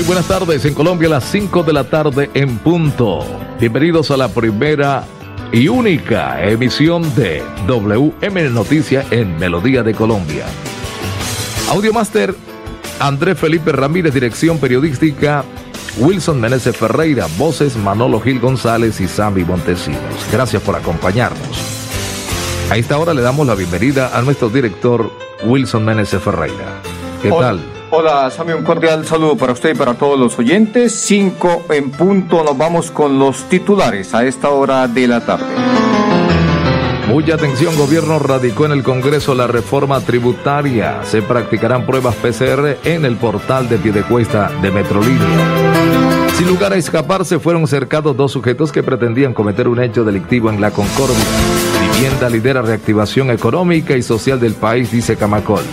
Muy buenas tardes, en Colombia a las 5 de la tarde en punto. Bienvenidos a la primera y única emisión de WM Noticias en Melodía de Colombia. Audiomaster Andrés Felipe Ramírez, dirección periodística Wilson Meneses Ferreira, voces Manolo Gil González y Sammy Montesinos. Gracias por acompañarnos. A esta hora le damos la bienvenida a nuestro director Wilson Meneses Ferreira. ¿Qué Hola. tal? Hola, Sammy, un cordial saludo para usted y para todos los oyentes. Cinco en punto, nos vamos con los titulares a esta hora de la tarde. Mucha atención, gobierno radicó en el Congreso la reforma tributaria. Se practicarán pruebas PCR en el portal de Piedecuesta de Metrolínea. Sin lugar a escaparse, fueron cercados dos sujetos que pretendían cometer un hecho delictivo en la Concordia. Vivienda lidera reactivación económica y social del país, dice Camacol.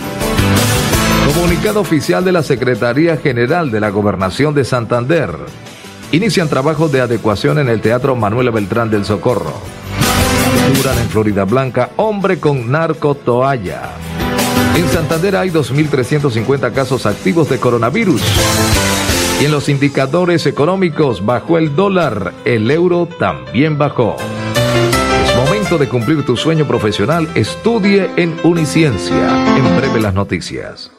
Comunicado oficial de la Secretaría General de la Gobernación de Santander. Inician trabajos de adecuación en el Teatro Manuela Beltrán del Socorro. Capturan en Florida Blanca hombre con narcotoalla. En Santander hay 2.350 casos activos de coronavirus. Y en los indicadores económicos bajó el dólar, el euro también bajó. Es momento de cumplir tu sueño profesional. Estudie en Uniciencia. En breve las noticias.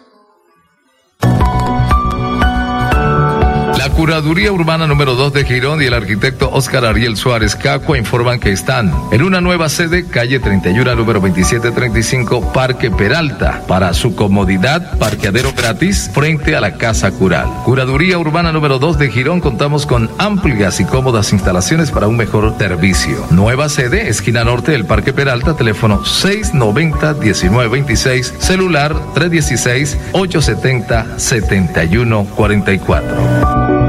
Curaduría Urbana número 2 de Girón y el arquitecto Oscar Ariel Suárez Cacua informan que están en una nueva sede, calle 31, número 2735, Parque Peralta. Para su comodidad, parqueadero gratis frente a la Casa Cural. Curaduría Urbana número 2 de Girón, contamos con amplias y cómodas instalaciones para un mejor servicio. Nueva sede, esquina norte del Parque Peralta, teléfono 690-1926, celular 316-870-7144.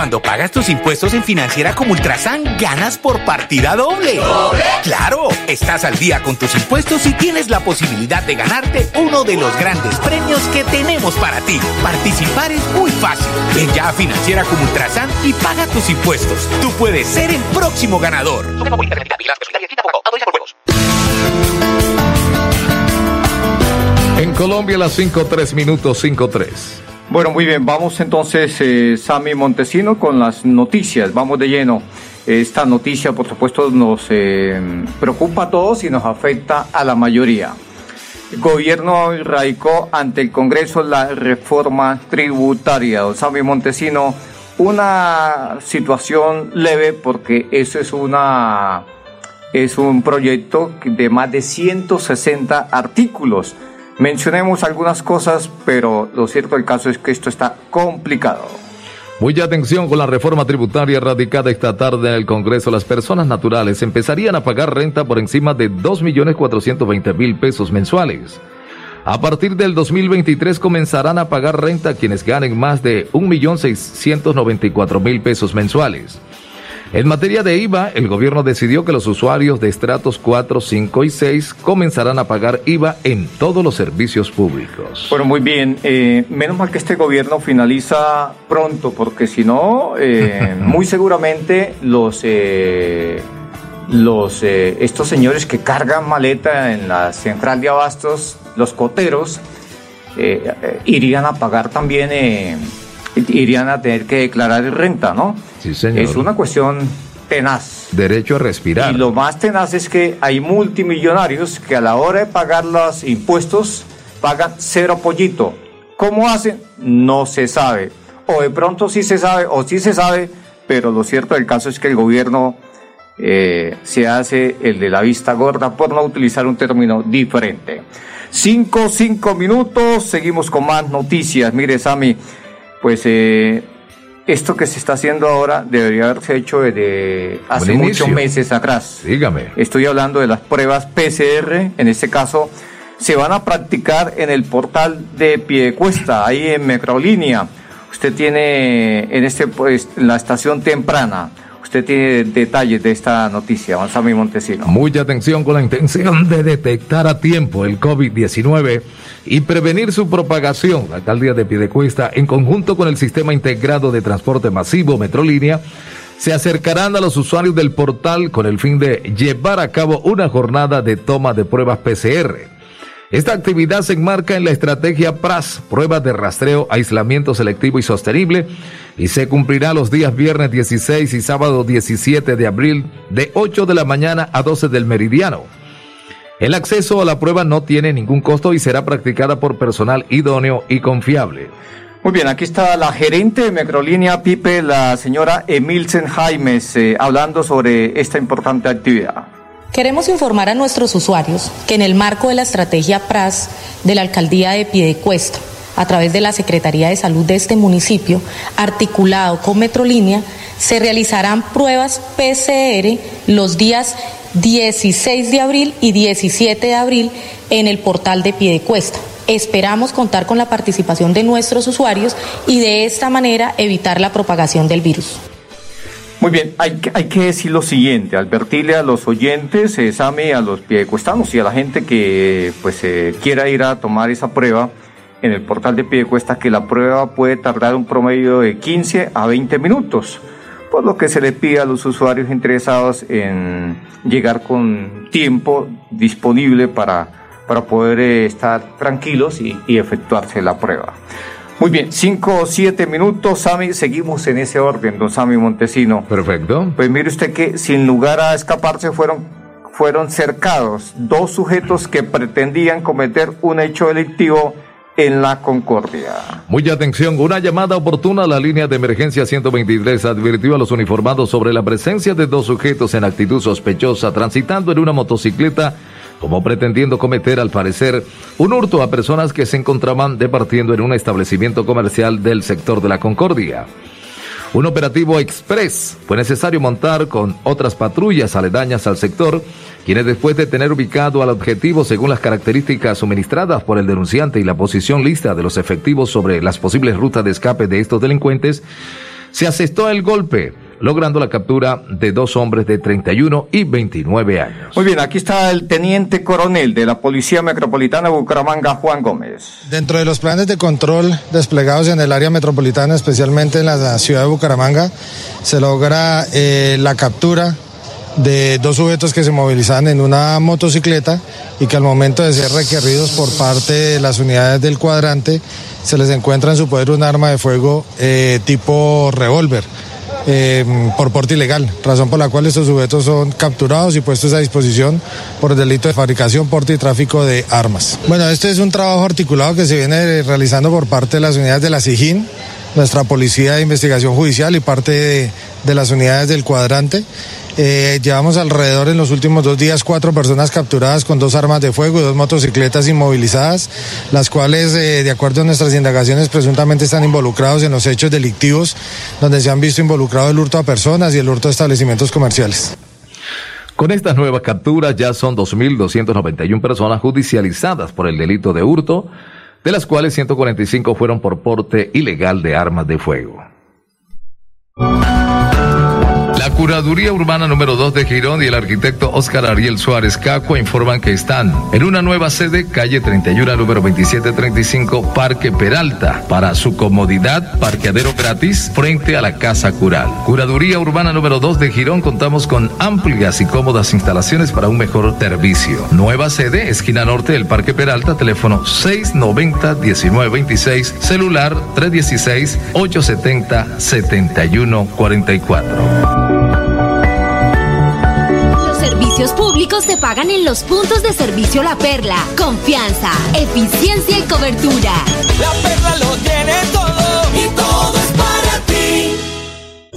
Cuando pagas tus impuestos en Financiera como Ultrasan, ganas por partida doble. ¡Claro! Estás al día con tus impuestos y tienes la posibilidad de ganarte uno de los grandes premios que tenemos para ti. Participar es muy fácil. Ven ya a Financiera como Ultrasan y paga tus impuestos. Tú puedes ser el próximo ganador. En Colombia, las 5.3 minutos 5.3. Bueno, muy bien, vamos entonces, eh, Sammy Montesino, con las noticias. Vamos de lleno. Esta noticia, por supuesto, nos eh, preocupa a todos y nos afecta a la mayoría. El gobierno radicó ante el Congreso la reforma tributaria. Don Sammy Montesino, una situación leve porque eso es una es un proyecto de más de 160 artículos. Mencionemos algunas cosas, pero lo cierto del caso es que esto está complicado. Mucha atención con la reforma tributaria radicada esta tarde en el Congreso. Las personas naturales empezarían a pagar renta por encima de 2.420.000 pesos mensuales. A partir del 2023 comenzarán a pagar renta quienes ganen más de 1.694.000 pesos mensuales. En materia de IVA, el gobierno decidió que los usuarios de estratos 4, 5 y 6 comenzarán a pagar IVA en todos los servicios públicos. Bueno, muy bien. Eh, menos mal que este gobierno finaliza pronto, porque si no, eh, muy seguramente los, eh, los eh, estos señores que cargan maleta en la central de abastos, los coteros, eh, eh, irían a pagar también eh, irían a tener que declarar renta, ¿no? Sí, señor. Es una cuestión tenaz. Derecho a respirar. Y lo más tenaz es que hay multimillonarios que a la hora de pagar los impuestos pagan cero pollito. ¿Cómo hacen? No se sabe. O de pronto sí se sabe, o sí se sabe, pero lo cierto del caso es que el gobierno eh, se hace el de la vista gorda, por no utilizar un término diferente. Cinco, cinco minutos, seguimos con más noticias. Mire, Sami, pues eh, esto que se está haciendo ahora debería haberse hecho desde hace muchos meses atrás. Dígame. Estoy hablando de las pruebas PCR, en este caso se van a practicar en el portal de Piedecuesta, ahí en Metrolínea. Usted tiene en este pues, la estación temprana. Usted tiene detalles de esta noticia, mi Montesino. Mucha atención con la intención de detectar a tiempo el COVID-19 y prevenir su propagación. La alcaldía de Piedecuesta, en conjunto con el Sistema Integrado de Transporte Masivo Metrolínea, se acercarán a los usuarios del portal con el fin de llevar a cabo una jornada de toma de pruebas PCR. Esta actividad se enmarca en la estrategia PRAS, pruebas de rastreo, aislamiento selectivo y sostenible, y se cumplirá los días viernes 16 y sábado 17 de abril de 8 de la mañana a 12 del meridiano. El acceso a la prueba no tiene ningún costo y será practicada por personal idóneo y confiable. Muy bien, aquí está la gerente de Microlínea Pipe, la señora Emilsen Jaimes, eh, hablando sobre esta importante actividad. Queremos informar a nuestros usuarios que en el marco de la estrategia PRAS de la Alcaldía de Piedecuesta, a través de la Secretaría de Salud de este municipio, articulado con Metrolínea, se realizarán pruebas PCR los días 16 de abril y 17 de abril en el portal de Piedecuesta. Esperamos contar con la participación de nuestros usuarios y de esta manera evitar la propagación del virus. Muy bien, hay que, decir lo siguiente, advertirle a los oyentes, exame a los piedecuestanos y a la gente que pues eh, quiera ir a tomar esa prueba en el portal de Piedecuesta que la prueba puede tardar un promedio de 15 a 20 minutos, por lo que se le pide a los usuarios interesados en llegar con tiempo disponible para, para poder eh, estar tranquilos y efectuarse la prueba. Muy bien, cinco o siete minutos, Sami, seguimos en ese orden, don Sami Montesino. Perfecto. Pues mire usted que sin lugar a escaparse fueron, fueron cercados dos sujetos que pretendían cometer un hecho delictivo en la Concordia. Mucha atención, una llamada oportuna a la línea de emergencia 123 advirtió a los uniformados sobre la presencia de dos sujetos en actitud sospechosa transitando en una motocicleta como pretendiendo cometer, al parecer, un hurto a personas que se encontraban departiendo en un establecimiento comercial del sector de la Concordia. Un operativo express fue necesario montar con otras patrullas aledañas al sector, quienes después de tener ubicado al objetivo según las características suministradas por el denunciante y la posición lista de los efectivos sobre las posibles rutas de escape de estos delincuentes, se asestó el golpe logrando la captura de dos hombres de 31 y 29 años. Muy bien, aquí está el teniente coronel de la Policía Metropolitana de Bucaramanga, Juan Gómez. Dentro de los planes de control desplegados en el área metropolitana, especialmente en la ciudad de Bucaramanga, se logra eh, la captura de dos sujetos que se movilizaban en una motocicleta y que al momento de ser requeridos por parte de las unidades del cuadrante se les encuentra en su poder un arma de fuego eh, tipo revólver eh, por porte ilegal, razón por la cual estos sujetos son capturados y puestos a disposición por el delito de fabricación, porte y tráfico de armas. Bueno, este es un trabajo articulado que se viene realizando por parte de las unidades de la SIGIN, nuestra Policía de Investigación Judicial y parte de, las unidades del cuadrante. Eh, llevamos alrededor en los últimos dos días cuatro personas capturadas con dos armas de fuego y dos motocicletas inmovilizadas, las cuales, eh, de acuerdo a nuestras indagaciones, presuntamente están involucrados en los hechos delictivos donde se han visto involucrado el hurto a personas y el hurto a establecimientos comerciales. Con estas nuevas capturas ya son 2.291 personas judicializadas por el delito de hurto, de las cuales 145 fueron por porte ilegal de armas de fuego. La Curaduría Urbana número 2 de Girón y el arquitecto Oscar Ariel Suárez Cacua informan que están en una nueva sede, calle 31, número 2735, Parque Peralta. Para su comodidad, parqueadero gratis frente a la Casa Cural. Curaduría Urbana número 2 de Girón, contamos con amplias y cómodas instalaciones para un mejor servicio. Nueva sede, esquina norte del Parque Peralta, teléfono 690-1926, celular 316-870-7144 servicios públicos se pagan en los puntos de servicio La Perla. Confianza, eficiencia y cobertura. La Perla lo tiene todo y todo es para ti.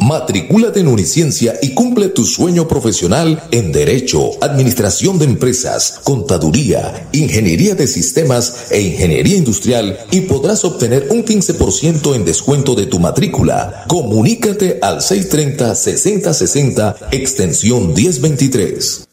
Matricúlate en Uniciencia y cumple tu sueño profesional en Derecho, Administración de Empresas, Contaduría, Ingeniería de Sistemas e Ingeniería Industrial y podrás obtener un 15% en descuento de tu matrícula. Comunícate al 630-6060, extensión 1023.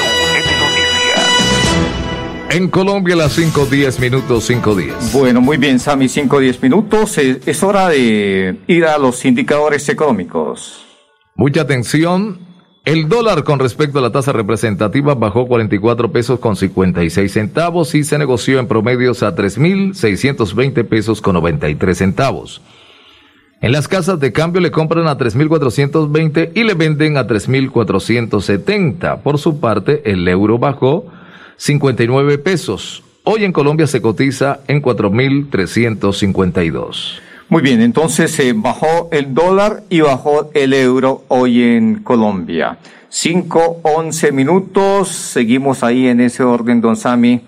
En Colombia las 5.10 minutos, 5.10. Bueno, muy bien, Sami, 5.10 minutos. Es, hora de ir a los indicadores económicos. Mucha atención. El dólar con respecto a la tasa representativa bajó 44 pesos con 56 centavos y se negoció en promedios a 3.620 pesos con 93 centavos. En las casas de cambio le compran a 3.420 y le venden a 3.470. Por su parte, el euro bajó 59 pesos. Hoy en Colombia se cotiza en 4.352. Muy bien, entonces se bajó el dólar y bajó el euro hoy en Colombia. 5, 11 minutos, seguimos ahí en ese orden, don Sami.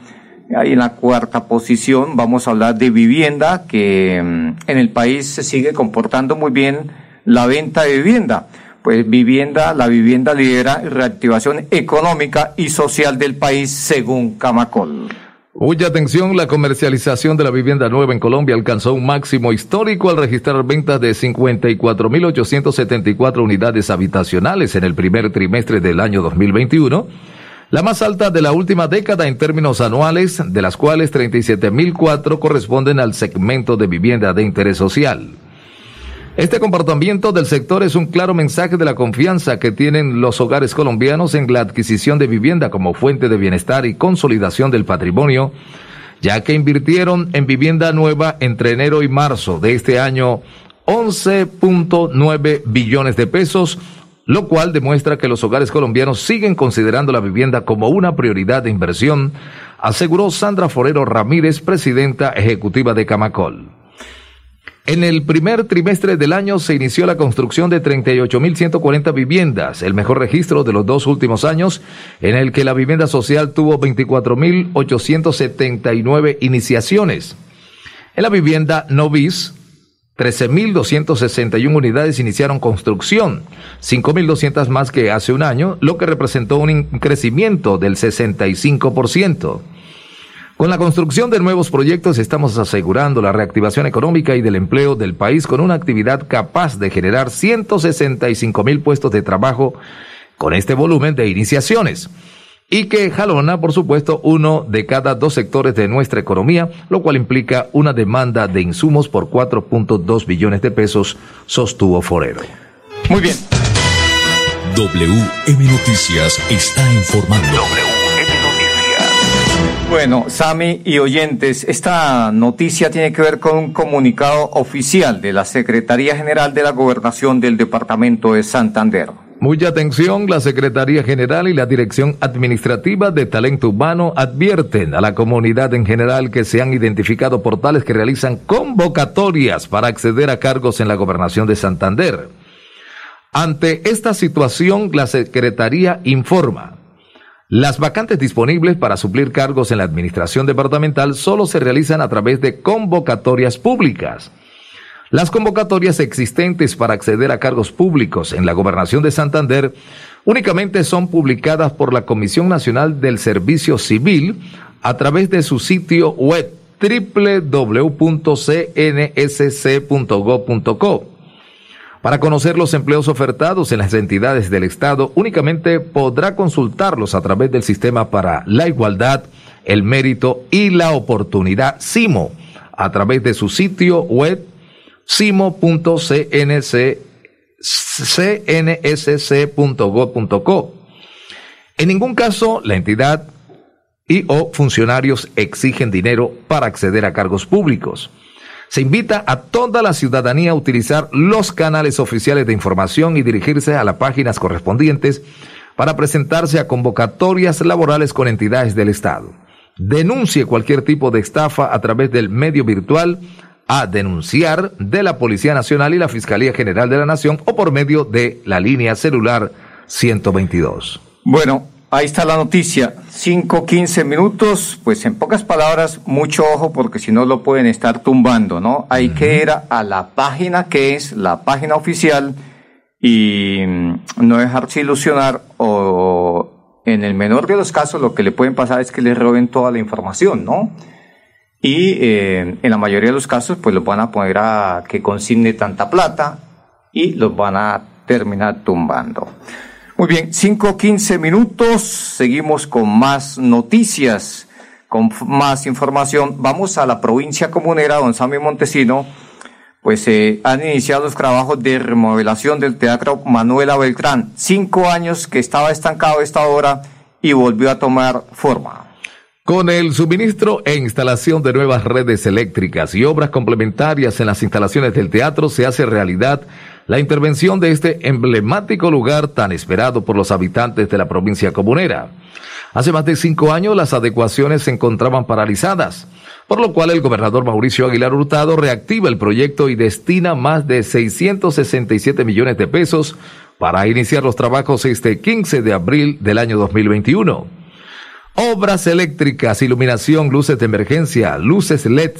Ahí en la cuarta posición vamos a hablar de vivienda, que mm, en el país se sigue comportando muy bien la venta de vivienda pues vivienda, la vivienda lidera reactivación económica y social del país según Camacol. Mucha atención, la comercialización de la vivienda nueva en Colombia alcanzó un máximo histórico al registrar ventas de 54.874 unidades habitacionales en el primer trimestre del año 2021, la más alta de la última década en términos anuales, de las cuales 37.004 corresponden al segmento de vivienda de interés social. Este comportamiento del sector es un claro mensaje de la confianza que tienen los hogares colombianos en la adquisición de vivienda como fuente de bienestar y consolidación del patrimonio, ya que invirtieron en vivienda nueva entre enero y marzo de este año 11.9 billones de pesos, lo cual demuestra que los hogares colombianos siguen considerando la vivienda como una prioridad de inversión, aseguró Sandra Forero Ramírez, presidenta ejecutiva de Camacol. En el primer trimestre del año se inició la construcción de 38.140 viviendas, el mejor registro de los dos últimos años, en el que la vivienda social tuvo 24.879 iniciaciones. En la vivienda Novis, 13.261 unidades iniciaron construcción, 5.200 más que hace un año, lo que representó un crecimiento del 65%. Con la construcción de nuevos proyectos estamos asegurando la reactivación económica y del empleo del país con una actividad capaz de generar 165 mil puestos de trabajo con este volumen de iniciaciones y que jalona, por supuesto, uno de cada dos sectores de nuestra economía, lo cual implica una demanda de insumos por 4.2 billones de pesos, sostuvo Forero. Muy bien. WM Noticias está informando. Bueno, Sami y oyentes, esta noticia tiene que ver con un comunicado oficial de la Secretaría General de la Gobernación del Departamento de Santander. Mucha atención, la Secretaría General y la Dirección Administrativa de Talento Humano advierten a la comunidad en general que se han identificado portales que realizan convocatorias para acceder a cargos en la Gobernación de Santander. Ante esta situación, la Secretaría informa las vacantes disponibles para suplir cargos en la administración departamental solo se realizan a través de convocatorias públicas. Las convocatorias existentes para acceder a cargos públicos en la gobernación de Santander únicamente son publicadas por la Comisión Nacional del Servicio Civil a través de su sitio web www.cnsc.gov.co. Para conocer los empleos ofertados en las entidades del Estado, únicamente podrá consultarlos a través del Sistema para la Igualdad, el Mérito y la Oportunidad CIMO, a través de su sitio web cimo.cnsc.gov.co. En ningún caso la entidad y o funcionarios exigen dinero para acceder a cargos públicos. Se invita a toda la ciudadanía a utilizar los canales oficiales de información y dirigirse a las páginas correspondientes para presentarse a convocatorias laborales con entidades del Estado. Denuncie cualquier tipo de estafa a través del medio virtual a denunciar de la Policía Nacional y la Fiscalía General de la Nación o por medio de la línea celular 122. Bueno, Ahí está la noticia, 5, 15 minutos, pues en pocas palabras, mucho ojo porque si no lo pueden estar tumbando, ¿no? Hay que ir a la página que es la página oficial y mm, no dejarse ilusionar o en el menor de los casos lo que le pueden pasar es que le roben toda la información, ¿no? Y eh, en la mayoría de los casos pues los van a poner a que consigne tanta plata y los van a terminar tumbando. Muy bien, 5, 15 minutos. Seguimos con más noticias, con más información. Vamos a la provincia comunera, don Sammy Montesino. Pues eh, han iniciado los trabajos de remodelación del Teatro Manuela Beltrán. Cinco años que estaba estancado esta hora y volvió a tomar forma. Con el suministro e instalación de nuevas redes eléctricas y obras complementarias en las instalaciones del teatro se hace realidad la intervención de este emblemático lugar tan esperado por los habitantes de la provincia comunera. Hace más de cinco años las adecuaciones se encontraban paralizadas, por lo cual el gobernador Mauricio Aguilar Hurtado reactiva el proyecto y destina más de 667 millones de pesos para iniciar los trabajos este 15 de abril del año 2021. Obras eléctricas, iluminación, luces de emergencia, luces LED,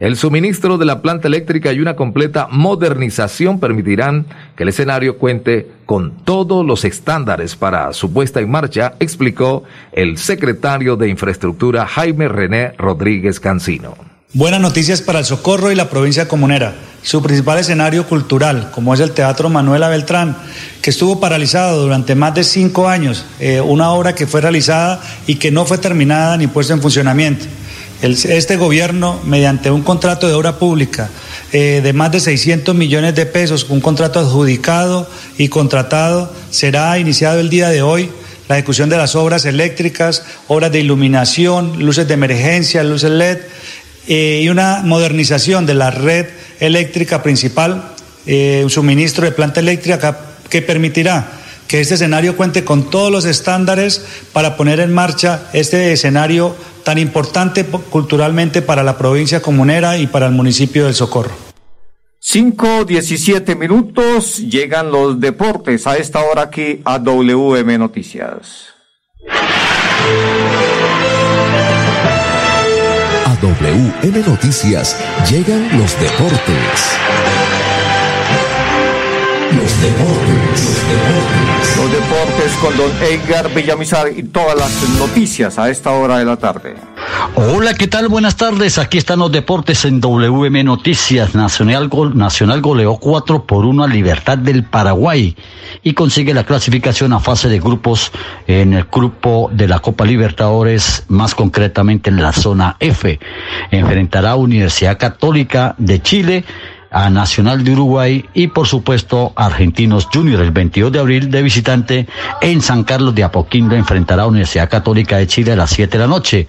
el suministro de la planta eléctrica y una completa modernización permitirán que el escenario cuente con todos los estándares para su puesta en marcha, explicó el secretario de Infraestructura Jaime René Rodríguez Cancino. Buenas noticias para el Socorro y la provincia comunera. Su principal escenario cultural, como es el Teatro Manuela Beltrán, que estuvo paralizado durante más de cinco años, eh, una obra que fue realizada y que no fue terminada ni puesta en funcionamiento este gobierno, mediante un contrato de obra pública eh, de más de 600 millones de pesos, un contrato adjudicado y contratado, será iniciado el día de hoy la ejecución de las obras eléctricas, obras de iluminación, luces de emergencia, luces LED eh, y una modernización de la red eléctrica principal, eh, un suministro de planta eléctrica que permitirá que este escenario cuente con todos los estándares para poner en marcha este escenario tan importante culturalmente para la provincia comunera y para el municipio del Socorro. 5, 17 minutos, llegan los deportes a esta hora aquí a WM Noticias. A WM Noticias llegan los deportes. Los deportes, con don Edgar Villamizar y todas las noticias a esta hora de la tarde. Hola, ¿qué tal? Buenas tardes. Aquí están los deportes en WM Noticias. Nacional, Nacional goleó 4 por 1 a Libertad del Paraguay y consigue la clasificación a fase de grupos en el grupo de la Copa Libertadores, más concretamente en la zona F. Enfrentará a Universidad Católica de Chile a Nacional de Uruguay y por supuesto Argentinos Junior el 22 de abril de visitante en San Carlos de Apoquindo enfrentará a Universidad Católica de Chile a las 7 de la noche.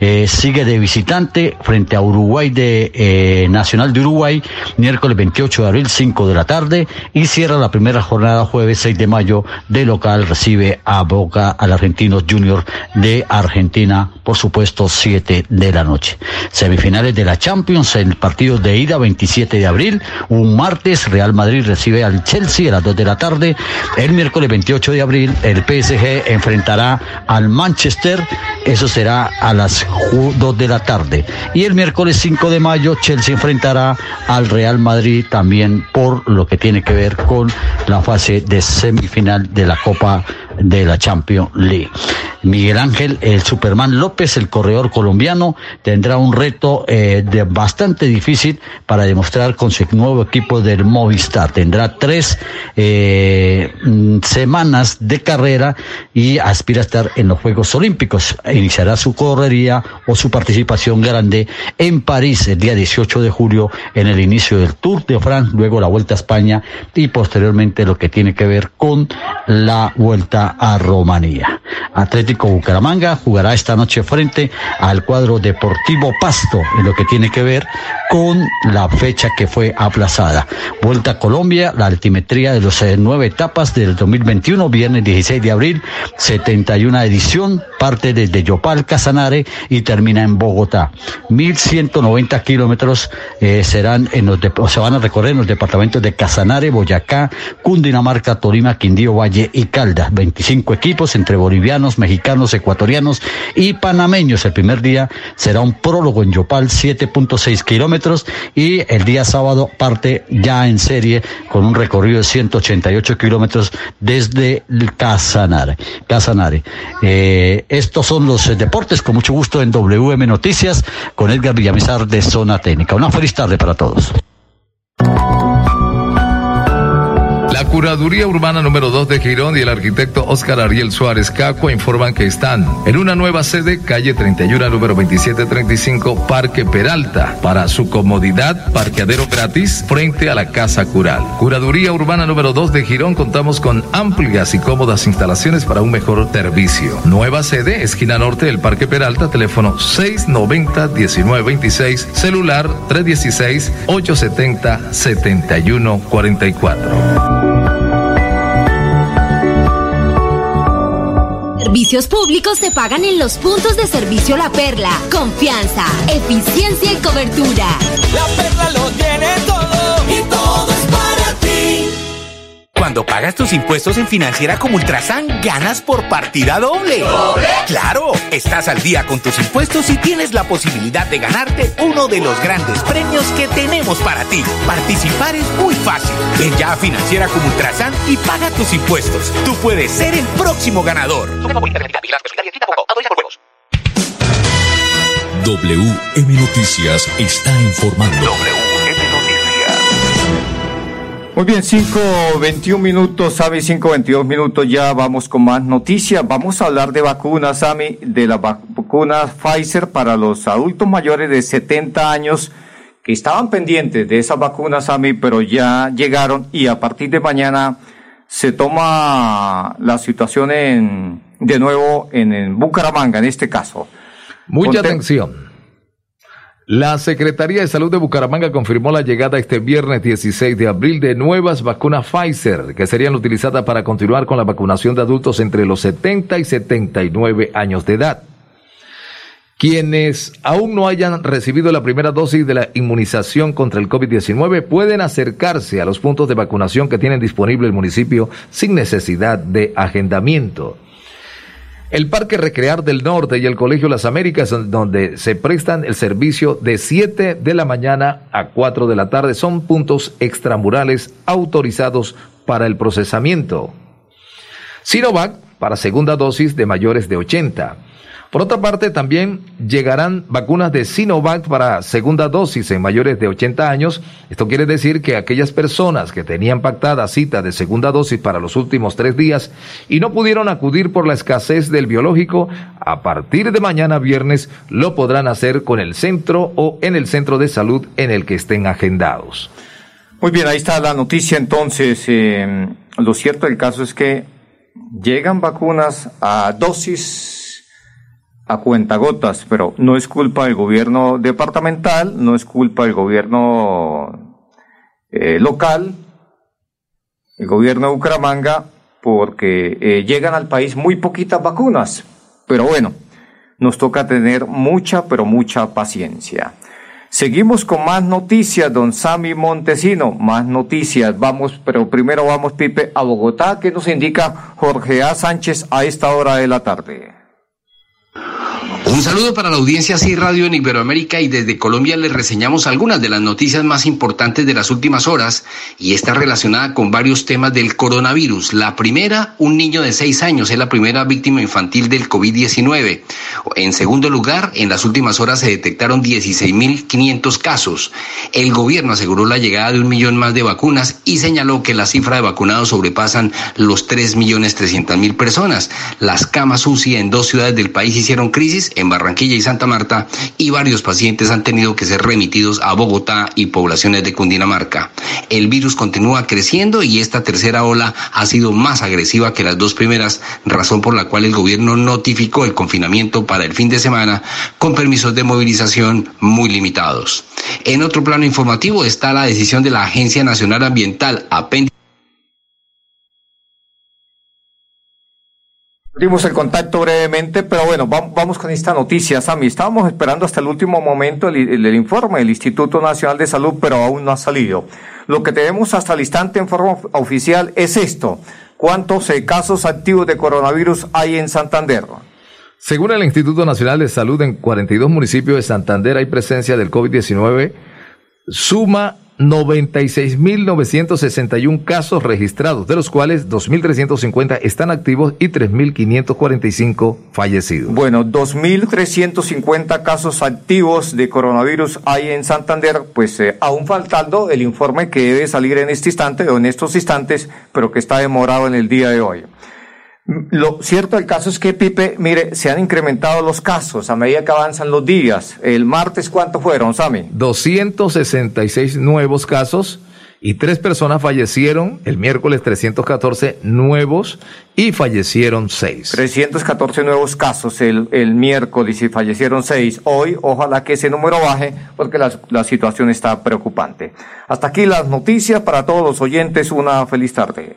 Eh, sigue de visitante frente a Uruguay de eh, Nacional de Uruguay miércoles 28 de abril 5 de la tarde y cierra la primera jornada jueves 6 de mayo de local recibe a Boca al Argentinos Junior de Argentina por supuesto 7 de la noche. Semifinales de la Champions el partido de ida 27 de abril Un martes, Real Madrid recibe al Chelsea a las 2 de la tarde. El miércoles 28 de abril, el PSG enfrentará al Manchester. Eso será a las 2 de la tarde. Y el miércoles 5 de mayo, Chelsea enfrentará al Real Madrid también por lo que tiene que ver con la fase de semifinal de la Copa de la Champions League. Miguel Ángel, el Superman López, el corredor colombiano, tendrá un reto eh, de bastante difícil para demostrar con su nuevo equipo del Movistar. Tendrá tres eh, mm, semanas de carrera y aspira a estar en los Juegos Olímpicos. Iniciará su correría o su participación grande en París el día 18 de julio en el inicio del Tour de France, luego la Vuelta a España y posteriormente lo que tiene que ver con la Vuelta a Rumanía. Bucaramanga jugará esta noche frente al cuadro Deportivo Pasto en lo que tiene que ver con la fecha que fue aplazada. Vuelta a Colombia, la altimetría de los eh, nueve etapas del 2021, viernes 16 de abril, 71 edición, parte desde Yopal, Casanare y termina en Bogotá. 1190 kilómetros eh, serán en los se van a recorrer en los departamentos de Casanare, Boyacá, Cundinamarca, Tolima, Quindío, Valle y Caldas. 25 equipos entre bolivianos, mexicanos, ecuatorianos y panameños. El primer día será un prólogo en Yopal, 7.6 kilómetros y el día sábado parte ya en serie con un recorrido de 188 kilómetros desde Casanare. Casanare. Eh, estos son los deportes, con mucho gusto en WM Noticias con Edgar Villamizar de Zona Técnica. Una feliz tarde para todos. Curaduría Urbana número 2 de Girón y el arquitecto Óscar Ariel Suárez Cacua informan que están en una nueva sede, calle 31, número 2735, Parque Peralta. Para su comodidad, parqueadero gratis frente a la Casa Cural. Curaduría Urbana número 2 de Girón, contamos con amplias y cómodas instalaciones para un mejor servicio. Nueva sede, esquina norte del Parque Peralta, teléfono 690-1926, celular 316-870-7144. Servicios públicos se pagan en los puntos de servicio La Perla. Confianza, eficiencia y cobertura. La Perla lo tiene todo y todo es para ti. Cuando pagas tus impuestos en Financiera como Ultrasan, ganas por partida doble. ¿Doble? ¡Claro! Estás al día con tus impuestos y tienes la posibilidad de ganarte uno de los grandes premios que tenemos para ti. Participar es muy fácil. Ven ya a Financiera como Ultrasan y paga tus impuestos. Tú puedes ser el próximo ganador. WM Noticias está informando. Muy bien, 5.21 minutos, Sami, 5.22 minutos, ya vamos con más noticias. Vamos a hablar de vacunas, Sami, de la vacuna Pfizer para los adultos mayores de 70 años que estaban pendientes de esas vacunas, Sami, pero ya llegaron y a partir de mañana se toma la situación en, de nuevo en, en Bucaramanga, en este caso. Mucha atención. La Secretaría de Salud de Bucaramanga confirmó la llegada este viernes 16 de abril de nuevas vacunas Pfizer que serían utilizadas para continuar con la vacunación de adultos entre los 70 y 79 años de edad. Quienes aún no hayan recibido la primera dosis de la inmunización contra el COVID-19 pueden acercarse a los puntos de vacunación que tienen disponible el municipio sin necesidad de agendamiento. El Parque Recrear del Norte y el Colegio Las Américas, donde se prestan el servicio de 7 de la mañana a 4 de la tarde, son puntos extramurales autorizados para el procesamiento. Sinovac para segunda dosis de mayores de 80. Por otra parte, también llegarán vacunas de Sinovac para segunda dosis en mayores de 80 años. Esto quiere decir que aquellas personas que tenían pactada cita de segunda dosis para los últimos tres días y no pudieron acudir por la escasez del biológico, a partir de mañana viernes lo podrán hacer con el centro o en el centro de salud en el que estén agendados. Muy bien, ahí está la noticia entonces. Eh, lo cierto del caso es que llegan vacunas a dosis a cuentagotas, pero no es culpa del gobierno departamental, no es culpa del gobierno eh, local, el gobierno de Bucaramanga, porque eh, llegan al país muy poquitas vacunas. Pero bueno, nos toca tener mucha, pero mucha paciencia. Seguimos con más noticias, don Sami Montesino, más noticias. Vamos, pero primero vamos, Pipe, a Bogotá, que nos indica Jorge A. Sánchez a esta hora de la tarde. Un saludo para la audiencia CI Radio en Iberoamérica y desde Colombia les reseñamos algunas de las noticias más importantes de las últimas horas y está relacionada con varios temas del coronavirus. La primera, un niño de seis años es la primera víctima infantil del COVID-19. En segundo lugar, en las últimas horas se detectaron 16.500 casos. El gobierno aseguró la llegada de un millón más de vacunas y señaló que la cifra de vacunados sobrepasan los 3.300.000 personas. Las camas UCI en dos ciudades del país hicieron crisis en Barranquilla y Santa Marta y varios pacientes han tenido que ser remitidos a Bogotá y poblaciones de Cundinamarca. El virus continúa creciendo y esta tercera ola ha sido más agresiva que las dos primeras, razón por la cual el gobierno notificó el confinamiento para el fin de semana con permisos de movilización muy limitados. En otro plano informativo está la decisión de la Agencia Nacional Ambiental, apéndice Dimos el contacto brevemente, pero bueno, vamos con esta noticia, Sami. Estábamos esperando hasta el último momento el, informe del Instituto Nacional de Salud, pero aún no ha salido. Lo que tenemos hasta el instante en forma oficial es esto. ¿Cuántos eh, casos activos de coronavirus hay en Santander? Según el Instituto Nacional de Salud, en 42 municipios de Santander hay presencia del COVID-19. Suma 96.961 casos registrados, de los cuales 2.350 están activos y 3.545 fallecidos. Bueno, 2.350 casos activos de coronavirus hay en Santander, pues eh, aún faltando el informe que debe salir en este instante o en estos instantes, pero que está demorado en el día de hoy. Lo cierto del caso es que, Pipe, mire, se han incrementado los casos a medida que avanzan los días. El martes, ¿cuántos fueron, Sami? 266 nuevos casos y tres personas fallecieron. El miércoles 314 nuevos y fallecieron seis. 314 nuevos casos el, el miércoles y fallecieron seis. Hoy, ojalá que ese número baje porque la, la situación está preocupante. Hasta aquí las noticias para todos los oyentes. Una feliz tarde.